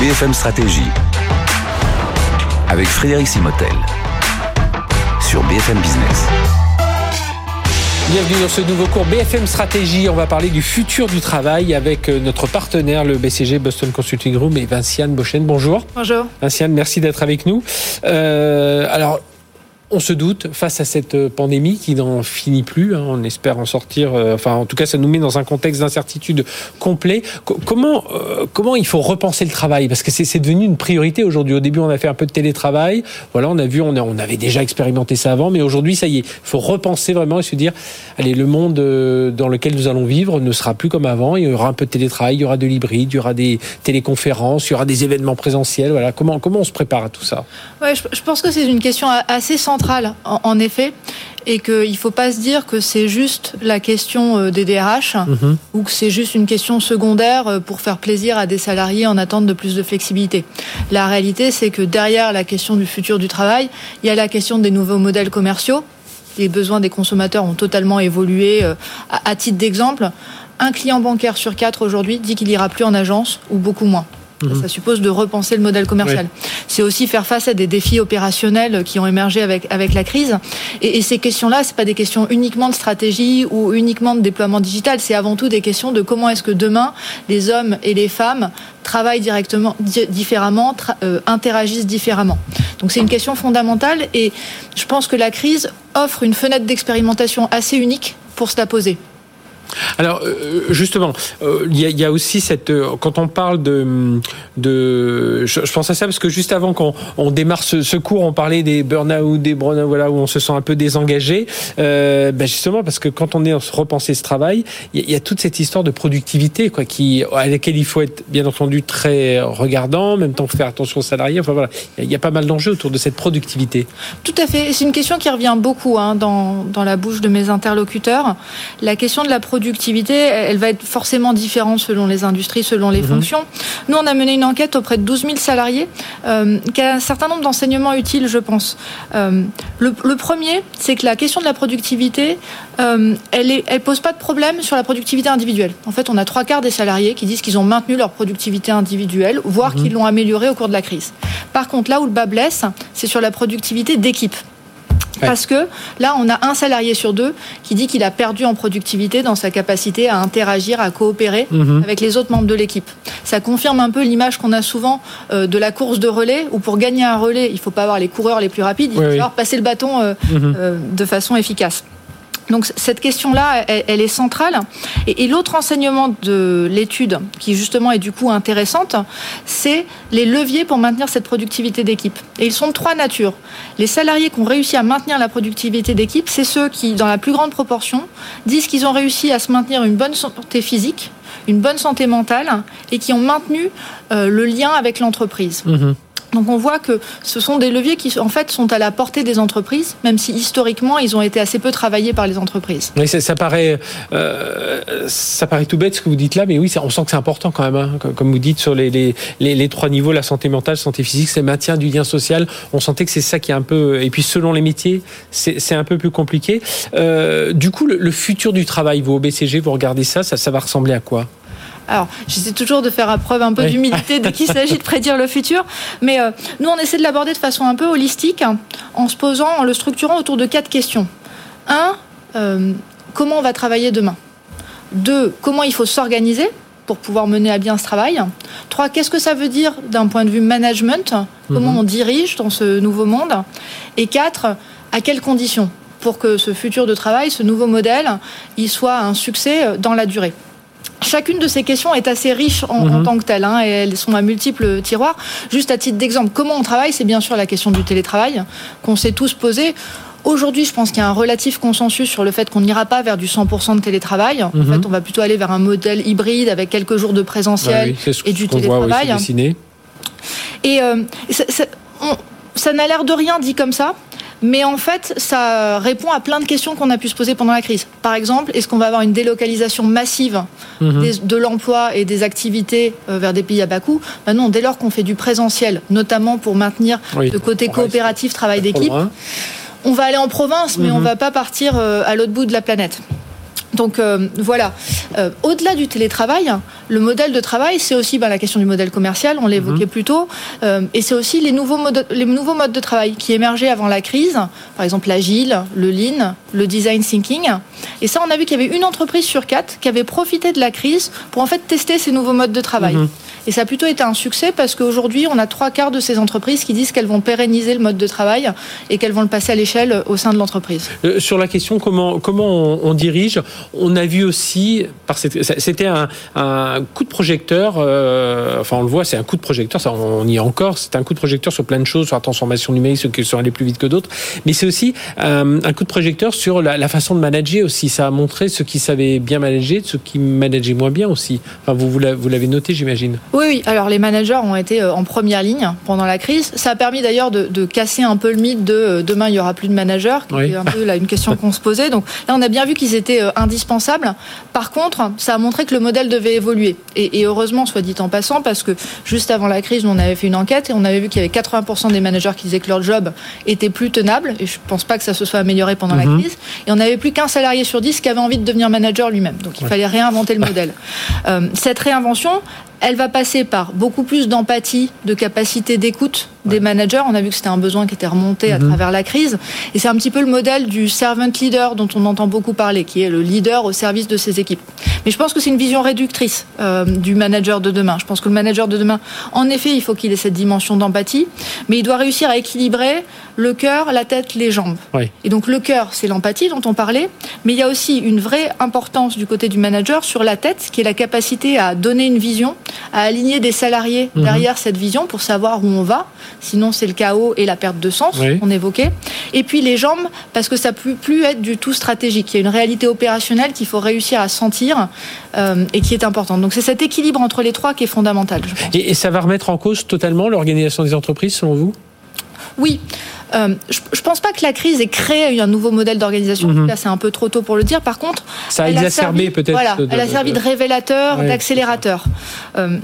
BFM Stratégie. Avec Frédéric Simotel. Sur BFM Business. Bienvenue dans ce nouveau cours BFM Stratégie. On va parler du futur du travail avec euh, notre partenaire, le BCG Boston Consulting Group et Vinciane Bochen. Bonjour. Bonjour. Vinciane, merci d'être avec nous. Euh, alors, on se doute face à cette euh, pandémie qui n'en finit plus. Hein, on espère en sortir. Euh, enfin, en tout cas, ça nous met dans un contexte d'incertitude complet. comment euh, comment il faut repenser le travail? Parce que c'est devenu une priorité aujourd'hui. Au début, on a fait un peu de télétravail. Voilà, on a vu, on, avait déjà expérimenté ça avant, mais aujourd'hui, ça y est, il faut repenser vraiment et se dire, allez, le monde dans lequel nous allons vivre ne sera plus comme avant. Il y aura un peu de télétravail, il y aura de l'hybride, il y aura des téléconférences, il y aura des événements présentiels. Voilà, comment comment on se prépare à tout ça? Ouais, je pense que c'est une question assez centrale en, effet, et qu'il ne faut pas se dire que c'est juste la question euh, des DRH mhm. ou que c'est juste une question secondaire euh, pour faire plaisir à des salariés en attente de plus de flexibilité. La réalité, c'est que derrière la question du futur du travail, il y a la question des nouveaux modèles commerciaux. Les besoins des consommateurs ont totalement évolué. Euh, à titre d'exemple, un client bancaire sur quatre aujourd'hui dit qu'il ira plus en agence ou beaucoup moins. Mhm. Ça suppose de repenser le modèle commercial. C'est aussi faire face à des défis opérationnels qui ont émergé avec, avec la crise. Et, ces questions-là, c'est pas des questions uniquement de stratégie ou uniquement de déploiement digital. C'est avant tout des questions de comment est-ce que demain les hommes et les femmes travaillent directement, différemment, euh, interagissent différemment. Donc c'est une question fondamentale et je pense que la crise offre une fenêtre d'expérimentation assez unique pour se la poser. Alors euh, justement, euh, il y, a aussi cette euh, quand on parle de de je, pense à ça parce que juste avant qu'on on démarre ce, cours, on parlait des burn-out, des burn voilà où on se sent un peu désengagé. Ben justement parce que quand on est en repenser ce travail, il y, a toute cette histoire de productivité quoi qui à laquelle il faut être bien entendu très regardant, en même temps faire attention aux salariés. Enfin voilà, il y, a pas mal d'enjeux autour de cette productivité. Tout à fait. C'est une question qui revient beaucoup hein, dans dans la bouche de mes interlocuteurs. La question de la productivité productivité, elle va être forcément différente selon les industries, selon les mhm. fonctions. Nous, on a mené une enquête auprès de 12 000 salariés euh, qui a un certain nombre d'enseignements utiles, je pense. Euh, le, premier, c'est que la question de la productivité, euh, elle, elle pose pas de problème sur la productivité individuelle. En fait, on a trois quarts des salariés qui disent qu'ils ont maintenu leur productivité individuelle, voire mhm. qu'ils l'ont améliorée au cours de la crise. Par contre, là où le bas blesse, c'est sur la productivité d'équipe. Parce que là, on a un salarié sur deux qui dit qu'il a perdu en productivité dans sa capacité à interagir, à coopérer mhm. avec les autres membres de l'équipe. Ça confirme un peu l'image qu'on a souvent euh, de la course de relais, où pour gagner un relais, il ne faut pas avoir les coureurs les plus rapides, il faut falloir passer le bâton euh, mhm. euh, de façon efficace. Donc cette question-là, elle, est centrale. Et, l'autre enseignement de l'étude, qui justement est du coup intéressante, c'est les leviers pour maintenir cette productivité d'équipe. Et ils sont de trois natures. Les salariés qui ont réussi à maintenir la productivité d'équipe, c'est ceux qui, dans la plus grande proportion, disent qu'ils ont réussi à se maintenir une bonne santé physique, une bonne santé mentale, et qui ont maintenu euh, le lien avec l'entreprise. Mmh donc on voit que ce sont des leviers qui en fait sont à la portée des entreprises, même si historiquement ils ont été assez peu travaillés par les entreprises. Oui, ça, paraît, euh, ça paraît tout bête ce que vous dites là, mais oui, on sent que c'est important quand même. Hein. Comme vous dites sur les, les, trois niveaux, la santé mentale, santé physique, c'est le maintien du lien social. On sentait que c'est ça qui est un peu. Et puis selon les métiers, c'est un peu plus compliqué. Euh, du coup, le, futur du travail, vous au BCG, vous regardez ça, ça va ressembler à quoi? Alors, j'essaie toujours de faire preuve un peu d'humilité dès qu'il s'agit de prédire le futur, mais euh, nous, on essaie de l'aborder de façon un peu holistique, en se posant, en le structurant autour de quatre questions. Un, euh, comment on va travailler demain? Deux, comment il faut s'organiser pour pouvoir mener à bien ce travail? Trois, qu'est-ce que ça veut dire d'un point de vue management? Comment mhm. on dirige dans ce nouveau monde? Et quatre, à quelles conditions pour que ce futur de travail, ce nouveau modèle, il soit un succès dans la durée? Chacune de ces questions est assez riche en, mhm. tant que telle, hein, et elles sont à multiples tiroirs. Juste à titre d'exemple, comment on travaille, c'est bien sûr la question du télétravail qu'on s'est tous posé. Aujourd'hui, je pense qu'il y a un relatif consensus sur le fait qu'on n'ira pas vers du 100% de télétravail. En mhm. fait, on va plutôt aller vers un modèle hybride avec quelques jours de présentiel et du télétravail. et euh, ça n'a l'air de rien dit comme ça, mais en fait, ça répond à plein de questions qu'on a pu se poser pendant la crise. Par exemple, est-ce qu'on va avoir une délocalisation massive mhm. de l'emploi et des activités euh, vers des pays à bas coût ben Non, dès lors qu'on fait du présentiel, notamment pour maintenir le côté coopératif, travail d'équipe, on va aller en province, mais on ne mhm. va pas partir euh, à l'autre bout de la planète. Donc euh, voilà. Euh, au-delà du télétravail, le modèle de travail, c'est aussi ben, la question du modèle commercial, on l'évoquait mhm. plus tôt, euh, et c'est aussi les nouveaux, modes, les nouveaux modes de travail qui émergeaient avant la crise, par exemple l'agile, le lean, le design thinking. Et ça, on a vu qu'il y avait une entreprise sur quatre qui avait profité de la crise pour en fait tester ces nouveaux modes de travail. Mhm. Et ça a plutôt été un succès parce qu'aujourd'hui, on a trois quarts de ces entreprises qui disent qu'elles vont pérenniser le mode de travail et qu'elles vont le passer à l'échelle au sein de l'entreprise. sur la question comment, comment on dirige, on a vu aussi, c'était un, coup de projecteur, euh, enfin on le voit, c'est un coup de projecteur, ça, on y est encore, c'est un coup de projecteur sur plein de choses, sur la transformation numérique, ceux qui sont allés plus vite que d'autres, mais c'est aussi euh, un coup de projecteur sur la, façon de manager aussi. Ça a montré ceux qui savaient bien manager, ceux qui manageaient moins bien aussi. Enfin, vous, vous l'avez noté, j'imagine. Oui, oui. Alors les managers ont été euh, en première ligne pendant la crise. Ça a permis d'ailleurs de, casser un peu le mythe de demain il y aura plus de managers, qui est un peu là une question qu'on se posait. Donc là, on a bien vu qu'ils étaient indispensable. Par contre, ça a montré que le modèle devait évoluer. Et, heureusement, soit dit en passant, parce que juste avant la crise, on avait fait une enquête et on avait vu qu'il y avait 80% des managers qui disaient que leur job était plus tenable. Et je ne pense pas que ça se soit amélioré pendant la mhm. crise. Et on n'avait plus qu'un salarié sur dix qui avait envie de devenir manager lui-même. Donc il fallait réinventer le modèle. Euh, cette réinvention, elle va passer par beaucoup plus d'empathie, de capacité d'écoute des managers. On a vu que c'était un besoin qui était remonté à mhm. travers la crise. Et c'est un petit peu le modèle du servant leader dont on entend beaucoup parler, qui est le leader au service de ses équipes. Mais je pense que c'est une vision réductrice euh, du manager de demain. Je pense que le manager de demain, en effet, il faut qu'il ait cette dimension d'empathie, mais il doit réussir à équilibrer le cœur, la tête, les jambes. Et donc le cœur, c'est l'empathie dont on parlait, mais il y a aussi une vraie importance du côté du manager sur la tête, qui est la capacité à donner une vision, à aligner des salariés mhm. derrière cette vision pour savoir où on va. Sinon, c'est le chaos et la perte de sens qu'on évoquait. Et puis les jambes, parce que ça ne peut plus être du tout stratégique. Il y a une réalité opérationnelle qu'il faut réussir à sentir euh, et qui est importante. Donc c'est cet équilibre entre les trois qui est fondamental. Et, et ça va remettre en cause totalement l'organisation des entreprises, selon vous? Oui. Euh, je ne pense pas que la crise ait créé un nouveau modèle d'organisation. Mhm. Là, c'est un peu trop tôt pour le dire. Par contre, ça a exacerbé peut-être. Voilà, elle a servi de révélateur, d'accélérateur. Euh,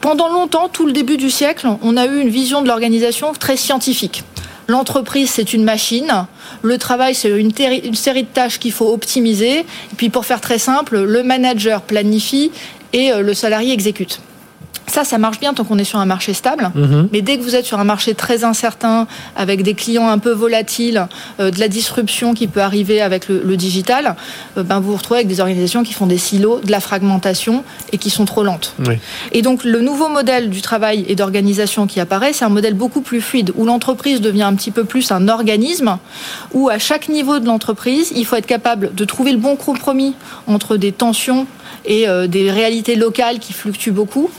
pendant longtemps, tout le début du siècle, on a eu une vision de l'organisation très scientifique. L'entreprise, c'est une machine. Le travail, c'est une, une, série de tâches qu'il faut optimiser. Et puis, pour faire très simple, le manager planifie et euh, le salarié exécute. Ça, ça marche bien tant qu'on est sur un marché stable. Mhm. Mais dès que vous êtes sur un marché très incertain, avec des clients un peu volatiles, euh, de la disruption qui peut arriver avec le, digital, euh, ben vous vous retrouvez avec des organisations qui font des silos, de la fragmentation et qui sont trop lentes. Et donc le nouveau modèle du travail et d'organisation qui apparaît, c'est un modèle beaucoup plus fluide, où l'entreprise devient un petit peu plus un organisme, où à chaque niveau de l'entreprise, il faut être capable de trouver le bon compromis entre des tensions et euh, des réalités locales qui fluctuent beaucoup.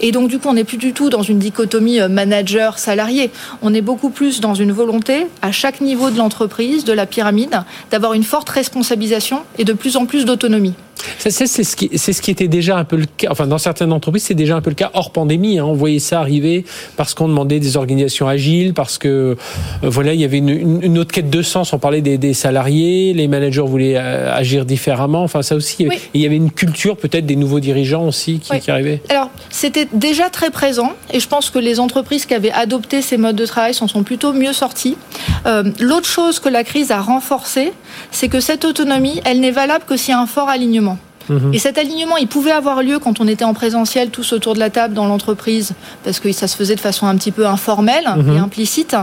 Et donc, du coup, on n'est plus du tout dans une dichotomie euh, manager-salarié. On est beaucoup plus dans une volonté, à chaque niveau de l'entreprise, de la pyramide, d'avoir une forte responsabilisation et de plus en plus d'autonomie. C'est ce, qui, ce qui était déjà un peu le cas, enfin dans certaines entreprises, c'est déjà un peu le cas hors pandémie. Hein. On voyait ça arriver parce qu'on demandait des organisations agiles, parce que euh, voilà, il y avait une, une, autre quête de sens. On parlait des, des salariés, les managers voulaient euh, agir différemment. Enfin ça aussi, il y avait une culture peut-être des nouveaux dirigeants aussi qui, qui arrivaient. Alors c'était déjà très présent et je pense que les entreprises qui avaient adopté ces modes de travail s'en sont plutôt mieux sorties. Euh, L'autre chose que la crise a renforcée, c'est que cette autonomie, elle n'est valable que s'il y a un fort alignement. Mhm. Et cet alignement, il pouvait avoir lieu quand on était en présentiel, tous autour de la table dans l'entreprise, parce que ça se faisait de façon un petit peu informelle mhm. et implicite.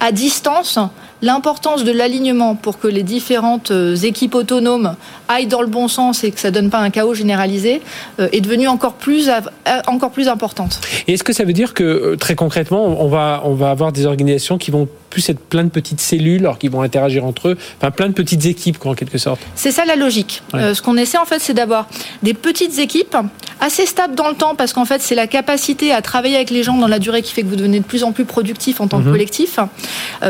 À distance, l'importance de l'alignement pour que les différentes euh, équipes autonomes aillent dans le bon sens et que ça donne pas un chaos généralisé euh, est devenue encore plus euh, encore plus importante. Et est-ce que ça veut dire que très concrètement on va on va avoir des organisations qui vont plus être plein de petites cellules alors qui vont interagir entre eux, enfin plein de petites équipes en quelque sorte? C'est ça la logique. ce qu'on essaie en fait c'est d'avoir des petites équipes assez stables dans le temps parce qu'en fait c'est la capacité à travailler avec les gens dans la durée qui fait que vous devenez de plus en plus productif en tant que mhm. collectif,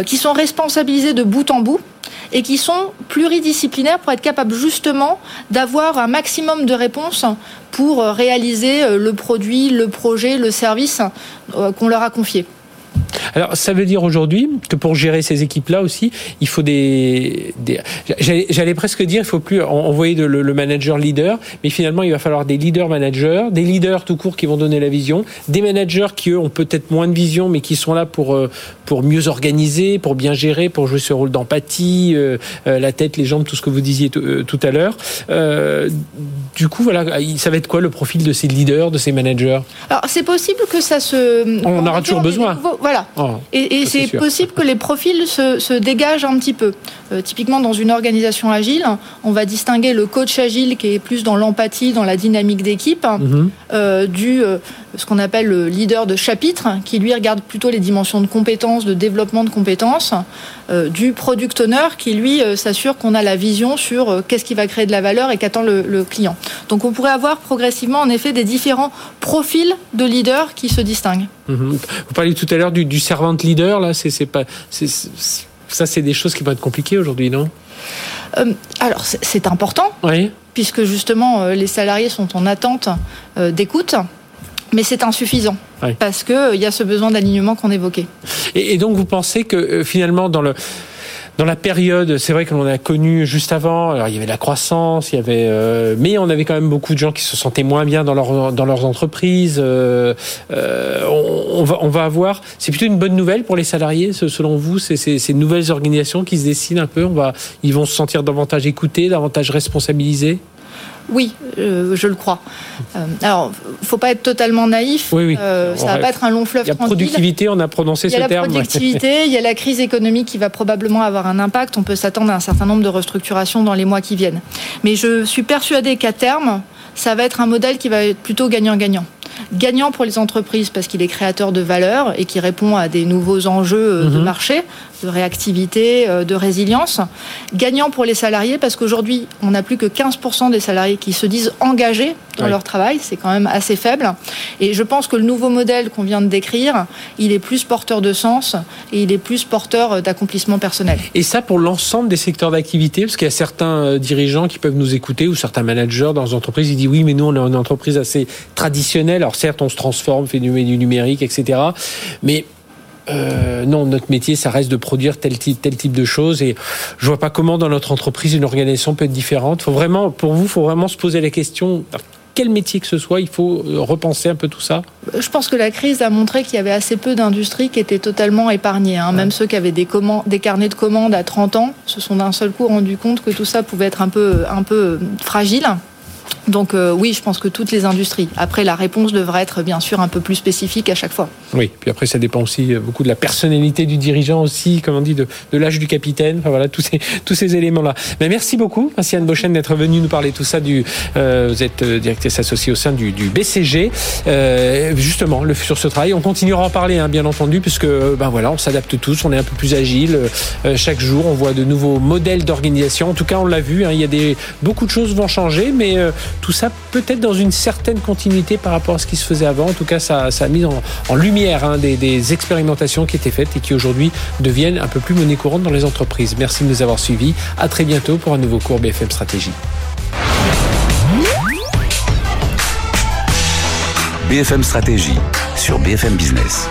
qui sont responsables de bout en bout et qui sont pluridisciplinaires pour être capables justement d'avoir un maximum de réponses pour réaliser euh, le produit, le projet, le service euh, qu'on leur a confié. Alors, ça veut dire aujourd'hui que pour gérer ces équipes-là aussi, il faut des. des J'allais presque dire, il faut plus envoyer le, le, manager leader, mais finalement, il va falloir des leaders managers, des leaders tout court qui vont donner la vision, des managers qui eux ont peut-être moins de vision, mais qui sont là pour euh, pour mieux organiser, pour bien gérer, pour jouer ce rôle d'empathie, euh, euh, la tête, les jambes, tout ce que vous disiez tout à l'heure. du coup, voilà, ça va être quoi le profil de ces leaders, de ces managers? Alors, c'est possible que ça se. On en aura toujours besoin. Voilà. Oh, et, et c'est possible que les profils se, se dégagent un petit peu. Typiquement, dans une organisation agile, on va distinguer le coach agile qui est plus dans l'empathie, dans la dynamique d'équipe, mhm. du ce qu'on appelle le leader de chapitre, qui lui regarde plutôt les dimensions de compétences, de développement de compétences, euh, du product owner, qui lui euh, s'assure qu'on a la vision sur euh, qu'est-ce qui va créer de la valeur et qu'attend le, client. Donc on pourrait avoir progressivement en effet des différents profils de leaders qui se distinguent. Mhm. Vous parliez tout à l'heure du, du servant leader, là, c'est pas, ça c'est des choses qui vont être compliquées aujourd'hui, non? Alors c'est important. Oui puisque justement les salariés sont en attente d'écoute mais c'est insuffisant parce qu'il euh, y a ce besoin d'alignement qu'on évoquait. Et, donc vous pensez que euh, finalement dans le dans la période, c'est vrai que l'on a connu juste avant, alors il y avait la croissance, il y avait, euh, mais on avait quand même beaucoup de gens qui se sentaient moins bien dans, dans leurs entreprises. on, va, on va avoir, c'est plutôt une bonne nouvelle pour les salariés, selon vous, ces nouvelles organisations qui se dessinent un peu. On va, ils vont se sentir davantage écoutés, davantage responsabilisés? Oui, euh, je le crois. Euh, alors, faut pas être totalement naïf. Oui, oui. Euh, ça va pas être un long fleuve Il y a productivité, on a prononcé ce terme. Il y a la productivité, il y a la crise économique qui va probablement avoir un impact. On peut s'attendre à un certain nombre de restructurations dans les mois qui viennent. Mais je suis persuadée qu'à terme, ça va être un modèle qui va être plutôt gagnant-gagnant. Gagnant pour les entreprises parce qu'il est créateur de valeur et qui répond à des nouveaux enjeux de mhm. marché de réactivité, euh, de résilience. Gagnant pour les salariés parce qu'aujourd'hui, on n'a plus que 15% des salariés qui se disent engagés dans leur travail. C'est quand même assez faible. Et je pense que le nouveau modèle qu'on vient de décrire, il est plus porteur de sens et il est plus porteur d'accomplissement personnel. Et ça pour l'ensemble des secteurs d'activité Parce qu'il y a certains euh, dirigeants qui peuvent nous écouter ou certains managers dans les entreprises, ils disent oui, mais nous, on est une entreprise assez traditionnelle. Alors certes, on se transforme, fait du numérique, etc. Mais euh, non, notre métier, ça reste de produire tel type, tel type de choses. Et je vois pas comment dans notre entreprise une organisation peut être différente. Faut vraiment, pour vous, faut vraiment se poser la question. Quel métier que ce soit, il faut euh, repenser un peu tout ça? Je pense que la crise a montré qu'il y avait assez peu d'industries qui étaient totalement épargnées. Hein. Même ceux qui avaient des, des carnets de commandes à 30 ans se sont d'un seul coup rendu compte que tout ça pouvait être un peu, un peu fragile. Donc euh, oui, je pense que toutes les industries. Après, la réponse devrait être bien sûr un peu plus spécifique à chaque fois. Oui, puis après, ça dépend aussi euh, beaucoup de la personnalité du dirigeant aussi, comme on dit, de, l'âge du capitaine. Enfin voilà, tous ces, tous ces éléments-là. Mais merci beaucoup, Anne Bochen, d'être venu nous parler de tout ça. Du, euh, vous êtes directrice associée au sein du, BCG. justement, le, sur ce travail, on continuera à en parler, hein, bien entendu, puisque ben voilà, on s'adapte tous, on est un peu plus agile. chaque jour, on voit de nouveaux modèles d'organisation. En tout cas, on l'a vu, hein, il y a des, beaucoup de choses vont changer, mais tout ça peut-être dans une certaine continuité par rapport à ce qui se faisait avant. En tout cas, ça, a mis en, lumière hein, des, expérimentations qui étaient faites et qui aujourd'hui deviennent un peu plus monnaie courante dans les entreprises. Merci de nous avoir suivis. À très bientôt pour un nouveau cours BFM Stratégie. BFM Stratégie sur BFM Business.